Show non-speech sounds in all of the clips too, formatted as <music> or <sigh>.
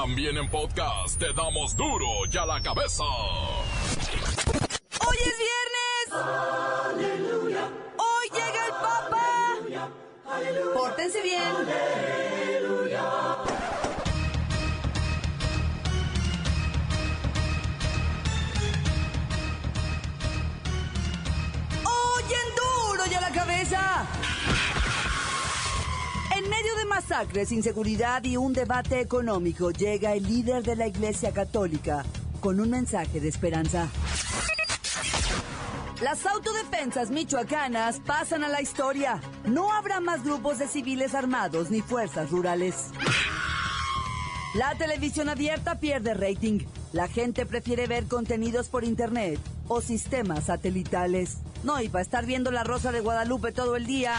También en podcast te damos duro y a la cabeza. ¡Hoy es viernes! ¡Aleluya! ¡Hoy llega el Papa! ¡Pórtense bien! ¡Aleluya! En medio de masacres, inseguridad y un debate económico, llega el líder de la Iglesia Católica con un mensaje de esperanza. Las autodefensas michoacanas pasan a la historia. No habrá más grupos de civiles armados ni fuerzas rurales. La televisión abierta pierde rating. La gente prefiere ver contenidos por internet o sistemas satelitales. No, y para estar viendo la Rosa de Guadalupe todo el día.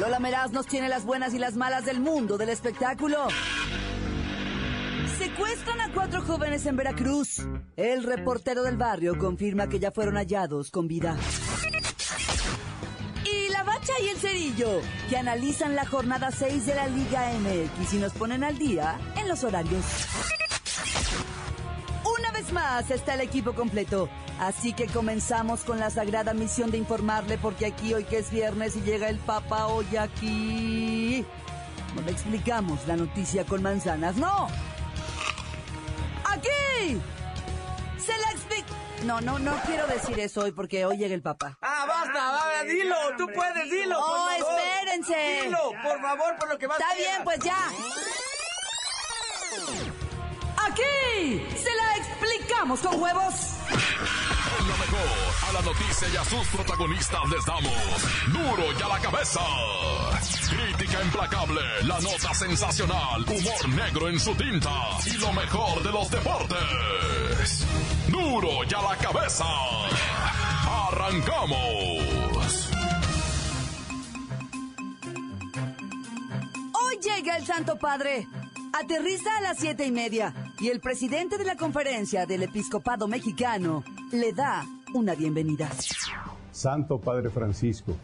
Lola Meraz nos tiene las buenas y las malas del mundo del espectáculo. Secuestran a cuatro jóvenes en Veracruz. El reportero del barrio confirma que ya fueron hallados con vida. Y la bacha y el cerillo, que analizan la jornada 6 de la Liga MX y nos ponen al día en los horarios más está el equipo completo. Así que comenzamos con la sagrada misión de informarle porque aquí hoy que es viernes y llega el Papa hoy aquí. No le explicamos la noticia con manzanas, no. Aquí. Se la explica. No, no, no quiero decir eso hoy porque hoy llega el Papa. Ah, basta, dilo, tú puedes, dilo. Oh, espérense. Dilo, por favor, por lo que más. Está bien, pues ya. Aquí se la explicamos con huevos. A la noticia y a sus protagonistas les damos duro y a la cabeza. Crítica implacable, la nota sensacional, humor negro en su tinta y lo mejor de los deportes. Duro y a la cabeza. Arrancamos. Hoy llega el Santo Padre. Aterriza a las siete y media y el presidente de la conferencia del episcopado mexicano le da una bienvenida. Santo Padre Francisco,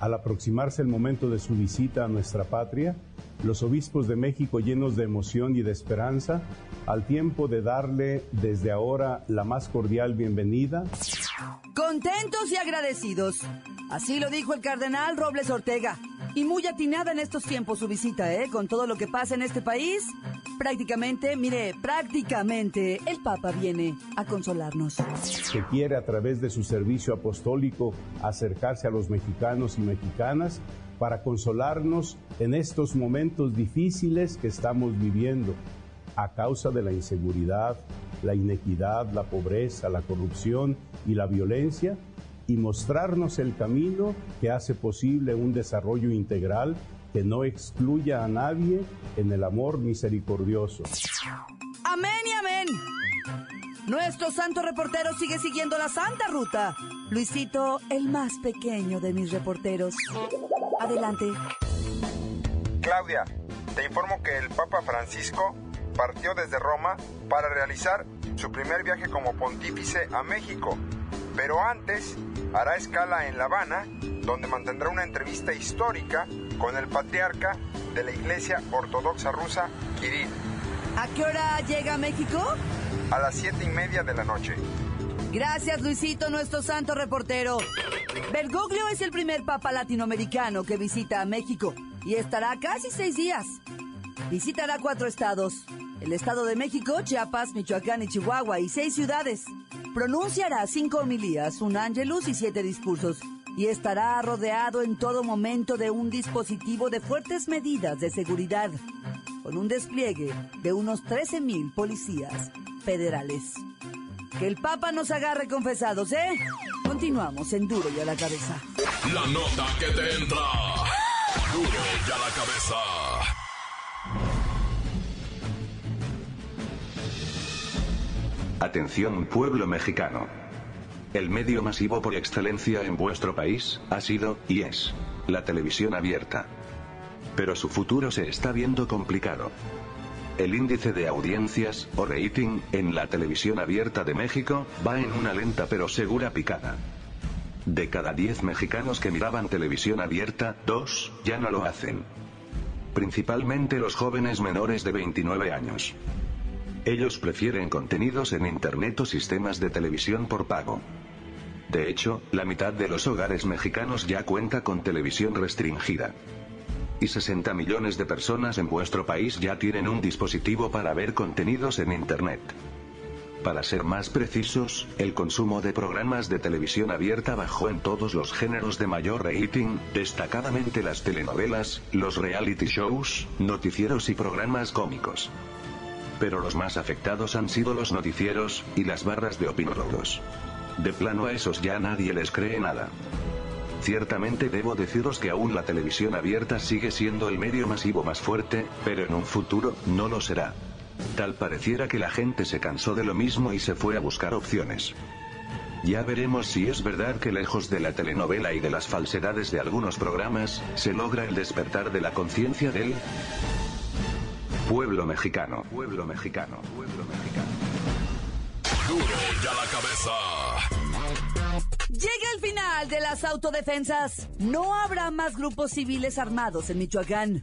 al aproximarse el momento de su visita a nuestra patria, los obispos de México llenos de emoción y de esperanza, al tiempo de darle desde ahora la más cordial bienvenida. Contentos y agradecidos. Así lo dijo el cardenal Robles Ortega. Y muy atinada en estos tiempos su visita, ¿eh? Con todo lo que pasa en este país, prácticamente, mire, prácticamente el Papa viene a consolarnos. Que quiere a través de su servicio apostólico acercarse a los mexicanos y mexicanas para consolarnos en estos momentos difíciles que estamos viviendo a causa de la inseguridad, la inequidad, la pobreza, la corrupción y la violencia y mostrarnos el camino que hace posible un desarrollo integral que no excluya a nadie en el amor misericordioso. Amén y amén. Nuestro santo reportero sigue siguiendo la santa ruta. Luisito, el más pequeño de mis reporteros. Adelante. Claudia, te informo que el Papa Francisco partió desde Roma para realizar su primer viaje como pontífice a México, pero antes hará escala en La Habana, donde mantendrá una entrevista histórica con el patriarca de la Iglesia Ortodoxa Rusa, Kirill. ¿A qué hora llega a México? A las siete y media de la noche. Gracias, Luisito, nuestro santo reportero. Bergoglio es el primer papa latinoamericano que visita a México y estará casi seis días. Visitará cuatro estados, el Estado de México, Chiapas, Michoacán y Chihuahua y seis ciudades. Pronunciará cinco homilías, un ángelus y siete discursos. Y estará rodeado en todo momento de un dispositivo de fuertes medidas de seguridad, con un despliegue de unos 13.000 policías federales. Que el Papa nos agarre confesados, ¿eh? Continuamos en Duro y a la cabeza. La nota que te entra. Duro y a la cabeza. Atención pueblo mexicano. El medio masivo por excelencia en vuestro país ha sido, y es, la televisión abierta. Pero su futuro se está viendo complicado. El índice de audiencias, o rating, en la televisión abierta de México, va en una lenta pero segura picada. De cada 10 mexicanos que miraban televisión abierta, dos, ya no lo hacen. principalmente los jóvenes menores de 29 años. Ellos prefieren contenidos en Internet o sistemas de televisión por pago. De hecho, la mitad de los hogares mexicanos ya cuenta con televisión restringida. Y 60 millones de personas en vuestro país ya tienen un dispositivo para ver contenidos en Internet. Para ser más precisos, el consumo de programas de televisión abierta bajó en todos los géneros de mayor rating, destacadamente las telenovelas, los reality shows, noticieros y programas cómicos. Pero los más afectados han sido los noticieros, y las barras de opinólogos. De plano a esos ya nadie les cree nada. Ciertamente debo deciros que aún la televisión abierta sigue siendo el medio masivo más fuerte, pero en un futuro, no lo será. Tal pareciera que la gente se cansó de lo mismo y se fue a buscar opciones. Ya veremos si es verdad que lejos de la telenovela y de las falsedades de algunos programas, se logra el despertar de la conciencia del pueblo mexicano. Pueblo mexicano. Pueblo mexicano. Duro ya la cabeza. Llega el final de las autodefensas. No habrá más grupos civiles armados en Michoacán.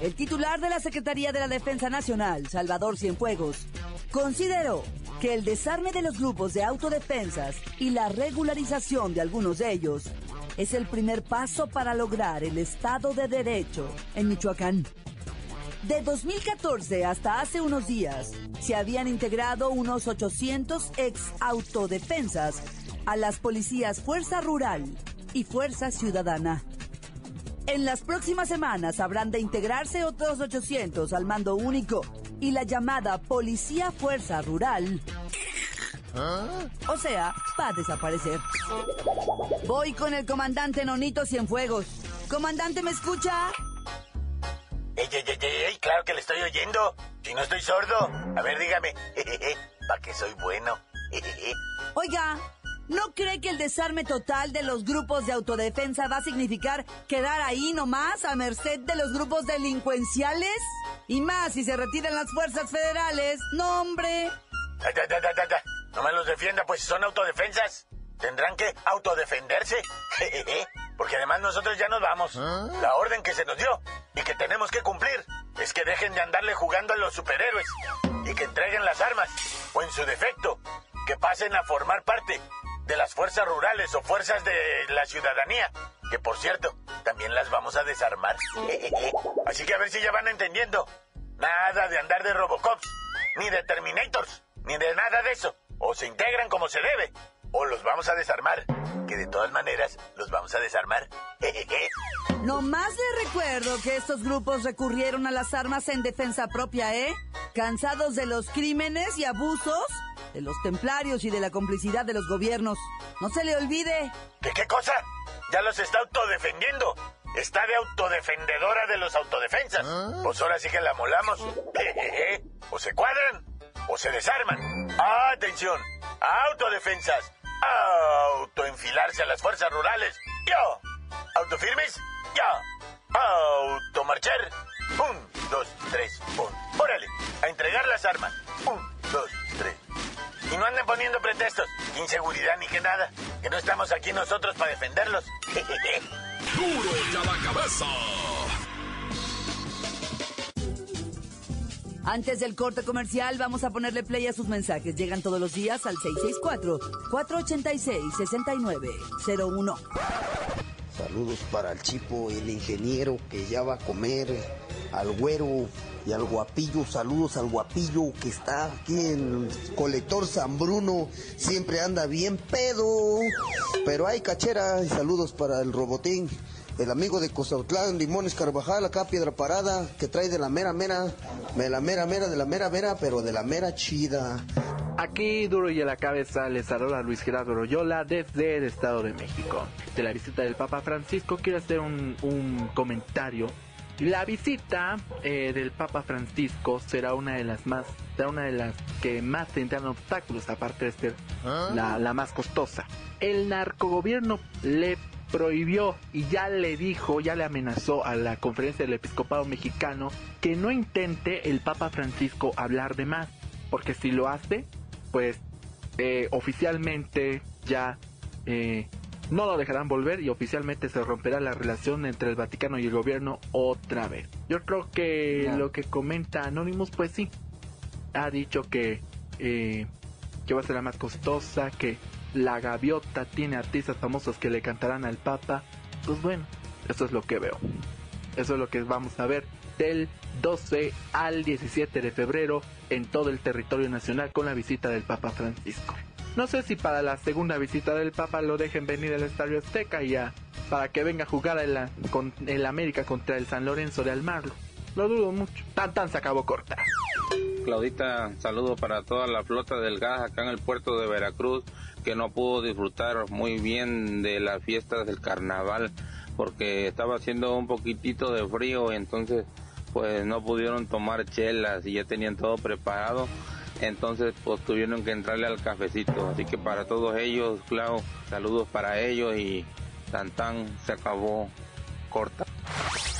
El titular de la Secretaría de la Defensa Nacional, Salvador Cienfuegos, consideró que el desarme de los grupos de autodefensas y la regularización de algunos de ellos es el primer paso para lograr el Estado de Derecho en Michoacán. De 2014 hasta hace unos días, se habían integrado unos 800 ex autodefensas a las policías Fuerza Rural y Fuerza Ciudadana. En las próximas semanas habrán de integrarse otros 800 al mando único y la llamada Policía Fuerza Rural. O sea, va a desaparecer. Voy con el comandante Nonito Cienfuegos. Comandante, ¿me escucha? Ey, ey, ey, ey, ey, claro que le estoy oyendo. Si no estoy sordo. A ver, dígame. <laughs> ¿Para qué soy bueno? <laughs> Oiga, ¿no cree que el desarme total de los grupos de autodefensa va a significar quedar ahí nomás a merced de los grupos delincuenciales? Y más si se retiran las fuerzas federales. No, hombre. Da, da, da. No me los defienda, pues son autodefensas. Tendrán que autodefenderse. <laughs> Porque además nosotros ya nos vamos. La orden que se nos dio y que tenemos que cumplir es que dejen de andarle jugando a los superhéroes y que entreguen las armas. O en su defecto, que pasen a formar parte de las fuerzas rurales o fuerzas de la ciudadanía. Que por cierto, también las vamos a desarmar. <laughs> Así que a ver si ya van entendiendo. Nada de andar de Robocops, ni de Terminators, ni de nada de eso. O se integran como se debe, o los vamos a desarmar. Que de todas maneras, los vamos a desarmar. <laughs> No más les recuerdo que estos grupos recurrieron a las armas en defensa propia, ¿eh? Cansados de los crímenes y abusos de los templarios y de la complicidad de los gobiernos. No se le olvide. ¿Qué qué cosa? Ya los está autodefendiendo. Está de autodefendedora de los autodefensas. Pues ahora sí que la molamos. <laughs> O se cuadran o se desarman. ¡Atención! Autodefensas. Autoenfilarse a las fuerzas rurales. Yo. Autofirmes. Ya. Automarchar. Un, dos, tres, un. Órale. A entregar las armas. Un, dos, tres. Y no anden poniendo pretextos. Inseguridad ni que nada. Que no estamos aquí nosotros para defenderlos. <laughs> Duro ya la cabeza. Antes del corte comercial, vamos a ponerle play a sus mensajes. Llegan todos los días al 664-486-6901. Saludos para el chipo, el ingeniero que ya va a comer, al güero y al guapillo. Saludos al guapillo que está aquí en colector San Bruno. Siempre anda bien pedo. Pero hay cachera. Saludos para el robotín. El amigo de Cozautlán, Limones Carvajal, acá Piedra Parada, que trae de la mera mera, de la mera mera, de la mera mera, pero de la mera chida. Aquí duro y a la cabeza les saluda Luis Gerardo Royola desde el Estado de México. De la visita del Papa Francisco quiero hacer un, un comentario. La visita eh, del Papa Francisco será una de las más, será una de las que más tendrán obstáculos, aparte de ser la, la más costosa. El narcogobierno le prohibió y ya le dijo, ya le amenazó a la conferencia del episcopado mexicano que no intente el Papa Francisco hablar de más, porque si lo hace, pues eh, oficialmente ya eh, no lo dejarán volver y oficialmente se romperá la relación entre el Vaticano y el gobierno otra vez. Yo creo que lo que comenta Anonymous, pues sí, ha dicho que, eh, que va a ser la más costosa, que la gaviota tiene artistas famosos que le cantarán al Papa. Pues bueno, eso es lo que veo. Eso es lo que vamos a ver del 12 al 17 de febrero en todo el territorio nacional con la visita del Papa Francisco. No sé si para la segunda visita del Papa lo dejen venir al Estadio Azteca ya para que venga a jugar en la, con el América contra el San Lorenzo de Almagro. Lo dudo mucho. Tan tan se acabó corta. Claudita, saludo para toda la flota del gas acá en el puerto de Veracruz que no pudo disfrutar muy bien de las fiestas del carnaval porque estaba haciendo un poquitito de frío entonces pues no pudieron tomar chelas y ya tenían todo preparado entonces pues tuvieron que entrarle al cafecito. Así que para todos ellos, Clau, saludos para ellos y tan tan se acabó corta.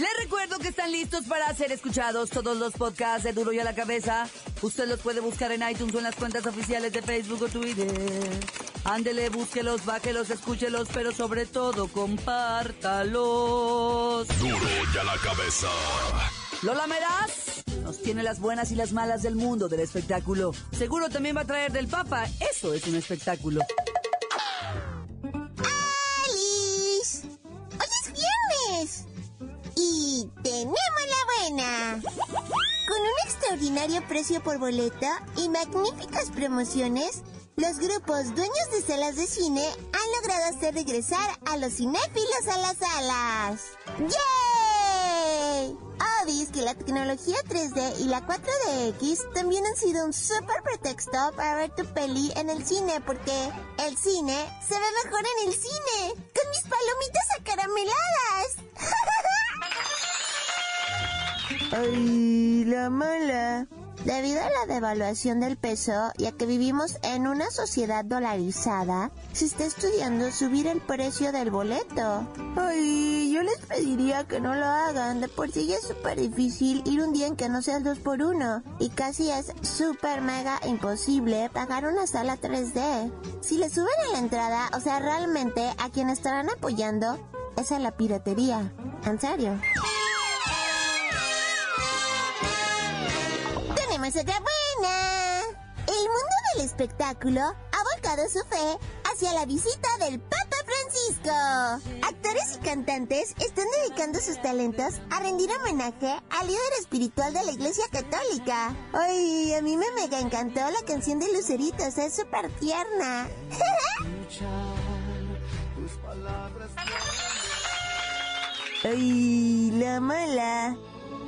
Les recuerdo que están listos para ser escuchados todos los podcasts de Duro y a la Cabeza. Usted los puede buscar en iTunes o en las cuentas oficiales de Facebook o Twitter. Ándele, búsquelos, bájelos, escúchelos, pero sobre todo compártalos. Duro y a la Cabeza. Lola Meraz nos tiene las buenas y las malas del mundo del espectáculo. Seguro también va a traer del Papa. Eso es un espectáculo. Extraordinario precio por boleta y magníficas promociones, los grupos dueños de salas de cine han logrado hacer regresar a los cinéfilos a las salas. ¡Yay! Obis que la tecnología 3D y la 4DX también han sido un super pretexto para ver tu peli en el cine, porque el cine se ve mejor en el cine, con mis palomitas acarameladas. <laughs> Ay, la mala. Debido a la devaluación del peso y a que vivimos en una sociedad dolarizada, se está estudiando subir el precio del boleto. Ay, yo les pediría que no lo hagan. De por sí ya es súper difícil ir un día en que no sea el 2 por 1 Y casi es súper mega imposible pagar una sala 3D. Si le suben a la entrada, o sea, realmente a quien estarán apoyando es a la piratería. En serio. Tenemos otra buena. El mundo del espectáculo ha volcado su fe hacia la visita del Papa Francisco. Actores y cantantes están dedicando sus talentos a rendir homenaje al líder espiritual de la Iglesia Católica. Ay, a mí me mega encantó la canción de Luceritos, es súper tierna. <laughs> Ay, la mala.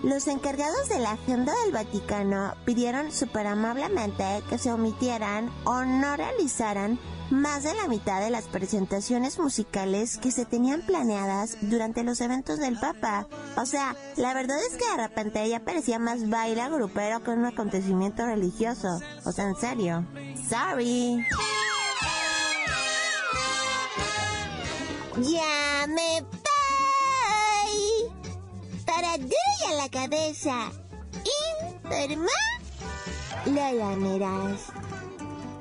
Los encargados de la agenda del Vaticano pidieron súper amablemente que se omitieran o no realizaran más de la mitad de las presentaciones musicales que se tenían planeadas durante los eventos del Papa. O sea, la verdad es que de repente ya parecía más baile grupero que un acontecimiento religioso. O sea, en serio. Sorry. Ya me. Para duro y a la cabeza. Informa. Lola Meraz.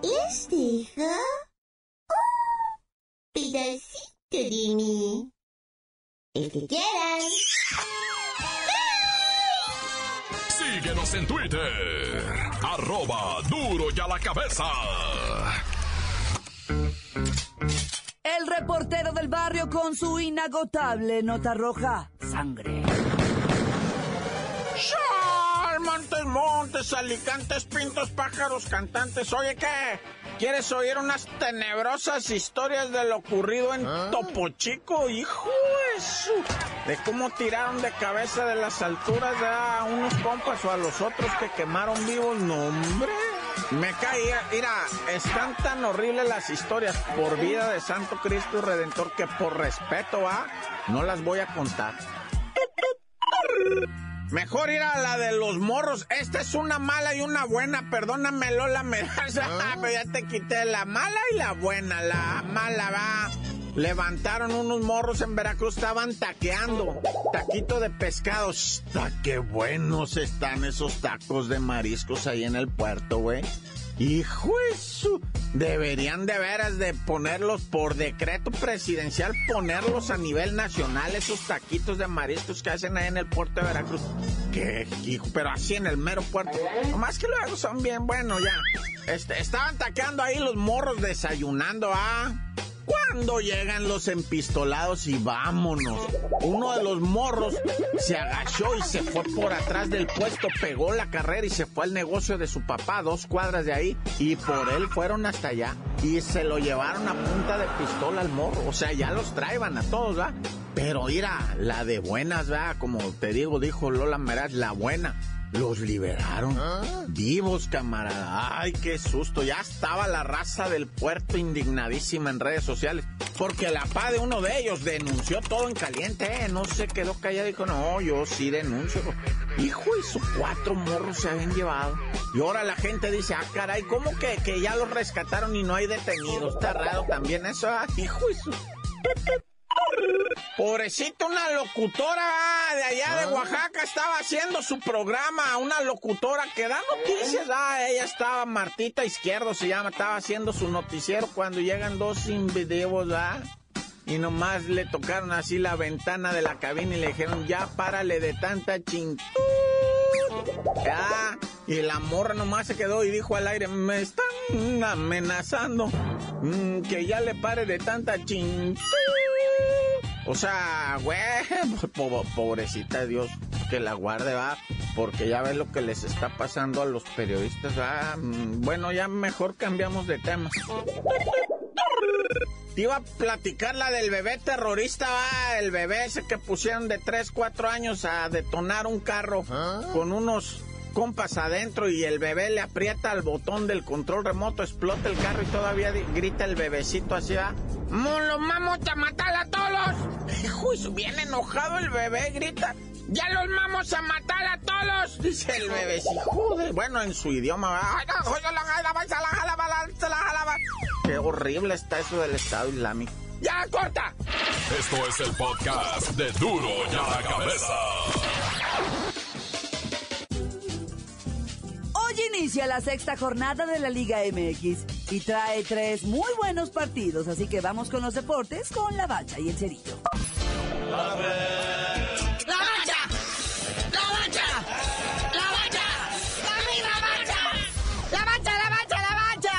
Les dijo un pedacito de mí. El que quieran. Síguenos en Twitter. Arroba duro y a la cabeza. El reportero del barrio con su inagotable nota roja. Sangre. Montes, alicantes, pintos, pájaros, cantantes. Oye, ¿qué? ¿Quieres oír unas tenebrosas historias de lo ocurrido en Topo Chico? Hijo de su- De cómo tiraron de cabeza de las alturas a unos compas o a los otros que quemaron vivos. No, hombre. Me caía. Mira, están tan horribles las historias por vida de Santo Cristo y Redentor que por respeto a no las voy a contar. Mejor ir a la de los morros. Esta es una mala y una buena. Perdóname, Lola, me das. <laughs> Pero ya te quité la mala y la buena. La mala va. levantaron unos morros en Veracruz, estaban taqueando. Taquito de pescados. ¡Está qué buenos están esos tacos de mariscos ahí en el puerto, güey! Hijo eso, deberían de veras de ponerlos por decreto presidencial, ponerlos a nivel nacional, esos taquitos de mariscos que hacen ahí en el puerto de Veracruz. Qué hijo, pero así en el mero puerto. Nomás que luego son bien buenos ya. Este, estaban taqueando ahí los morros desayunando, ah. Cuando llegan los empistolados y vámonos. Uno de los morros se agachó y se fue por atrás del puesto, pegó la carrera y se fue al negocio de su papá, dos cuadras de ahí, y por él fueron hasta allá. Y se lo llevaron a punta de pistola al morro. O sea, ya los traían a todos, ¿va? Pero mira, la de buenas, ¿va? Como te digo, dijo Lola Meraz, la buena los liberaron. Vivos, camarada. Ay, qué susto. Ya estaba la raza del puerto indignadísima en redes sociales. Porque la pa de uno de ellos denunció todo en caliente, ¿eh? No se quedó callado. Dijo, no, yo sí denuncio. Hijo, y sus cuatro morros se habían llevado. Y ahora la gente dice, ah, caray, ¿cómo que, que ya los rescataron y no hay detenidos? Está raro también eso, ah, hijo, y su... Pobrecito, una locutora de allá de ah. Oaxaca estaba haciendo su programa, una locutora que da noticias. Ah, ella estaba, Martita Izquierdo se llama, estaba haciendo su noticiero cuando llegan dos sin videos, ¿ah? Y nomás le tocaron así la ventana de la cabina y le dijeron, ya párale de tanta ching. Ya, y la morra nomás se quedó y dijo al aire, me están amenazando mm, que ya le pare de tanta ching. O sea, güey, <laughs> pobrecita Dios, que la guarde, va, porque ya ves lo que les está pasando a los periodistas, va. Mm, bueno, ya mejor cambiamos de tema. Te iba a platicar la del bebé terrorista, va, el bebé ese que pusieron de 3, 4 años a detonar un carro ¿Ah? con unos compas adentro y el bebé le aprieta el botón del control remoto, explota el carro y todavía grita el bebecito así, va. ¡Lo vamos a matar a todos! Hijo, bien enojado el bebé grita. ¡Ya los vamos a matar a todos! Dice el bebecito. Bueno, en su idioma. ¡Qué horrible está eso del Estado Islámico! ¡Ya, corta! Esto es el podcast de Duro ya la Cabeza. inicia la sexta jornada de la Liga MX y trae tres muy buenos partidos, así que vamos con los deportes con la bacha y el cerillo. ¡La bacha! ¡La bacha! ¡La bacha! ¡La bacha! ¡La bacha, la bacha, la bacha!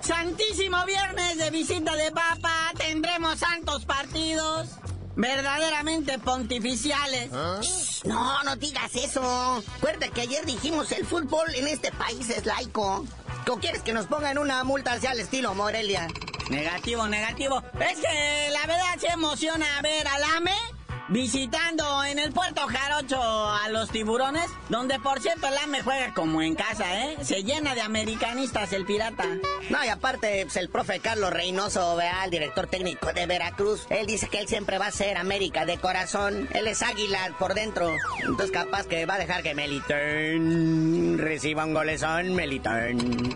Santísimo viernes de visita de papa, tendremos santos partidos verdaderamente pontificiales. ¿Ah? No, no digas eso. Acuérdate que ayer dijimos el fútbol en este país es laico. ¿O quieres que nos pongan una multa hacia al estilo Morelia? Negativo, negativo. Es que la verdad se emociona ver al AME visitando en el puerto A los tiburones, donde por cierto el AME juega como en casa, ¿eh? Se llena de americanistas el pirata. No, y aparte, pues, el profe Carlos Reynoso, vea, el director técnico de Veracruz, él dice que él siempre va a ser América de corazón. Él es águila por dentro. Entonces capaz que va a dejar que Melitón reciba un golezón, Melitón.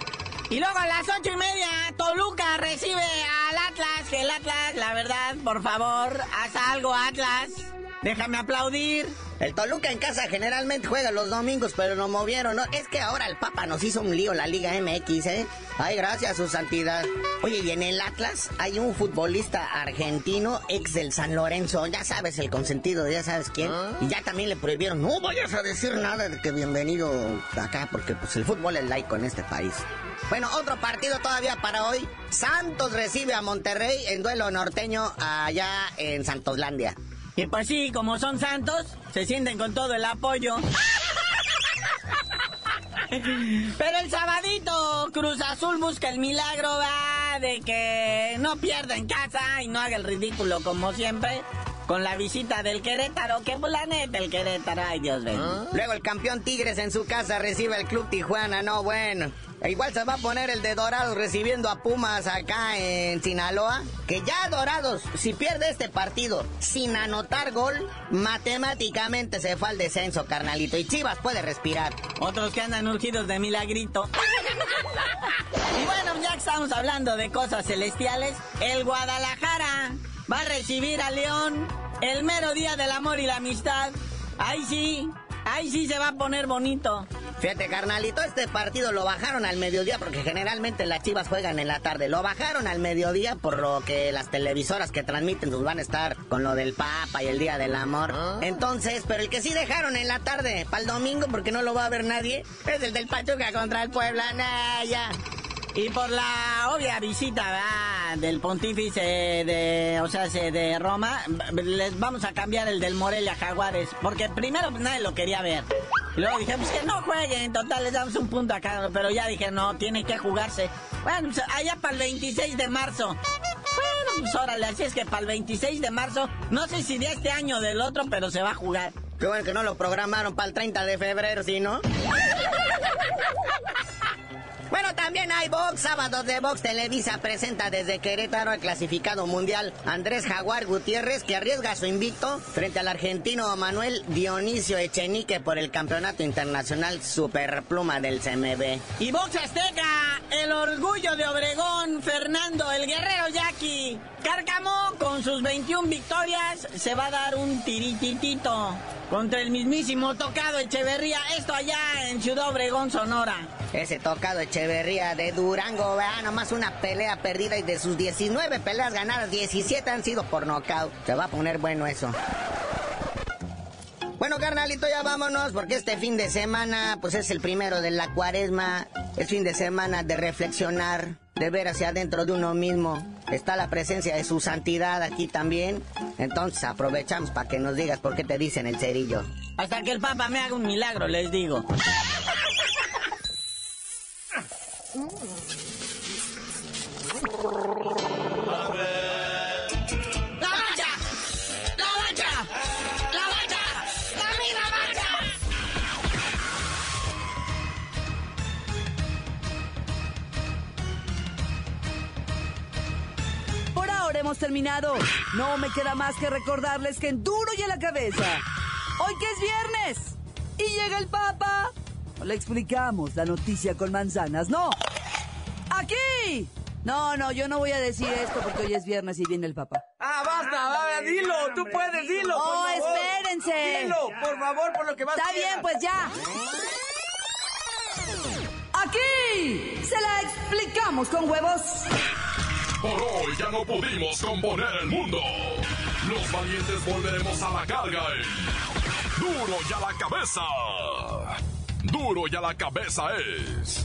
Y luego a las ocho y media, Toluca recibe al Atlas, que el Atlas, la verdad, por favor, haz algo, Atlas. Déjame aplaudir. El Toluca en casa generalmente juega los domingos, pero lo movieron, ¿no? Es que ahora el Papa nos hizo un lío la Liga MX, ¿eh? Ay, gracias, su santidad. Oye, y en el Atlas hay un futbolista argentino, ex del San Lorenzo, ya sabes, el consentido, ya sabes quién. ¿Ah? Y ya también le prohibieron, no vayas a decir nada de que bienvenido acá, porque pues el fútbol es laico en este país. Bueno, otro partido todavía para hoy. Santos recibe a Monterrey en duelo norteño allá en Santoslandia. Y pues sí, como son santos, se sienten con todo el apoyo. Pero el sabadito, Cruz Azul busca el milagro, de que no pierda en casa y no haga el ridículo como siempre con la visita del Querétaro, que planeta el Querétaro, ay Dios mío. ¿Ah? Luego el campeón Tigres en su casa recibe el Club Tijuana, no bueno. E igual se va a poner el de Dorados recibiendo a Pumas acá en Sinaloa. Que ya Dorados, si pierde este partido sin anotar gol, matemáticamente se fue al descenso, carnalito. Y Chivas puede respirar. Otros que andan urgidos de milagrito. <laughs> Y bueno, ya que estamos hablando de cosas celestiales, el Guadalajara va a recibir a León el mero día del amor y la amistad. Ahí sí, ahí sí se va a poner bonito. Fíjate, carnalito, este partido lo bajaron al mediodía porque generalmente las chivas juegan en la tarde. Lo bajaron al mediodía por lo que las televisoras que transmiten nos van a estar con lo del Papa y el Día del Amor. Entonces, pero el que sí dejaron en la tarde para el domingo porque no lo va a ver nadie es el del Pachuca contra el Puebla. Nah, ya. Y por la obvia visita ¿verdad? del pontífice de, o sea, se- de Roma, les vamos a cambiar el del Morelia Jaguares, porque primero nadie lo quería ver. Y luego dije, pues que no jueguen, total, les damos un punto acá, pero ya dije, no, tiene que jugarse. Bueno, pues allá para el 26 de marzo. Bueno, pues órale, así es que para el 26 de marzo, no sé si de este año o del otro, pero se va a jugar. Qué bueno que no lo programaron para el 30 de febrero, ¿sí, no? <laughs> Bueno, también hay box, sábados de box. Televisa presenta desde Querétaro al clasificado mundial Andrés Jaguar Gutiérrez, que arriesga su invicto frente al argentino Manuel Dionisio Echenique por el campeonato internacional Superpluma del CMB. Y Box Azteca, el orgullo de Obregón, Fernando, el guerrero Jackie. Cárcamo, con sus 21 victorias, se va a dar un tirititito contra el mismísimo Tocado Echeverría. Esto allá en Ciudad Obregón, Sonora. Ese tocado Echeverría de Durango, vea, nomás una pelea perdida y de sus 19 peleas ganadas, 17 han sido por nocaut. Se va a poner bueno eso. Bueno, carnalito, ya vámonos, porque este fin de semana, pues es el primero de la cuaresma. Es fin de semana de reflexionar, de ver hacia adentro de uno mismo. Está la presencia de su santidad aquí también. Entonces aprovechamos para que nos digas por qué te dicen el cerillo. Hasta que el Papa me haga un milagro, les digo. ¡La mancha! ¡La mancha! ¡La mancha! ¡La misma mancha! Por ahora hemos terminado. No me queda más que recordarles que en duro y a la cabeza. Hoy que es viernes. Y llega el Papa. No le explicamos la noticia con manzanas, no. No, no, yo no voy a decir esto porque hoy es viernes y viene el Papa. Ah, basta, va, dilo, tú puedes, dilo. por Oh, favor. espérense. Dilo, por favor, por lo que más Está quieras. bien, pues ya. Aquí se la explicamos con huevos. Por hoy ya no pudimos componer el mundo. Los valientes volveremos a la carga Duro y a la cabeza. Duro y a la cabeza es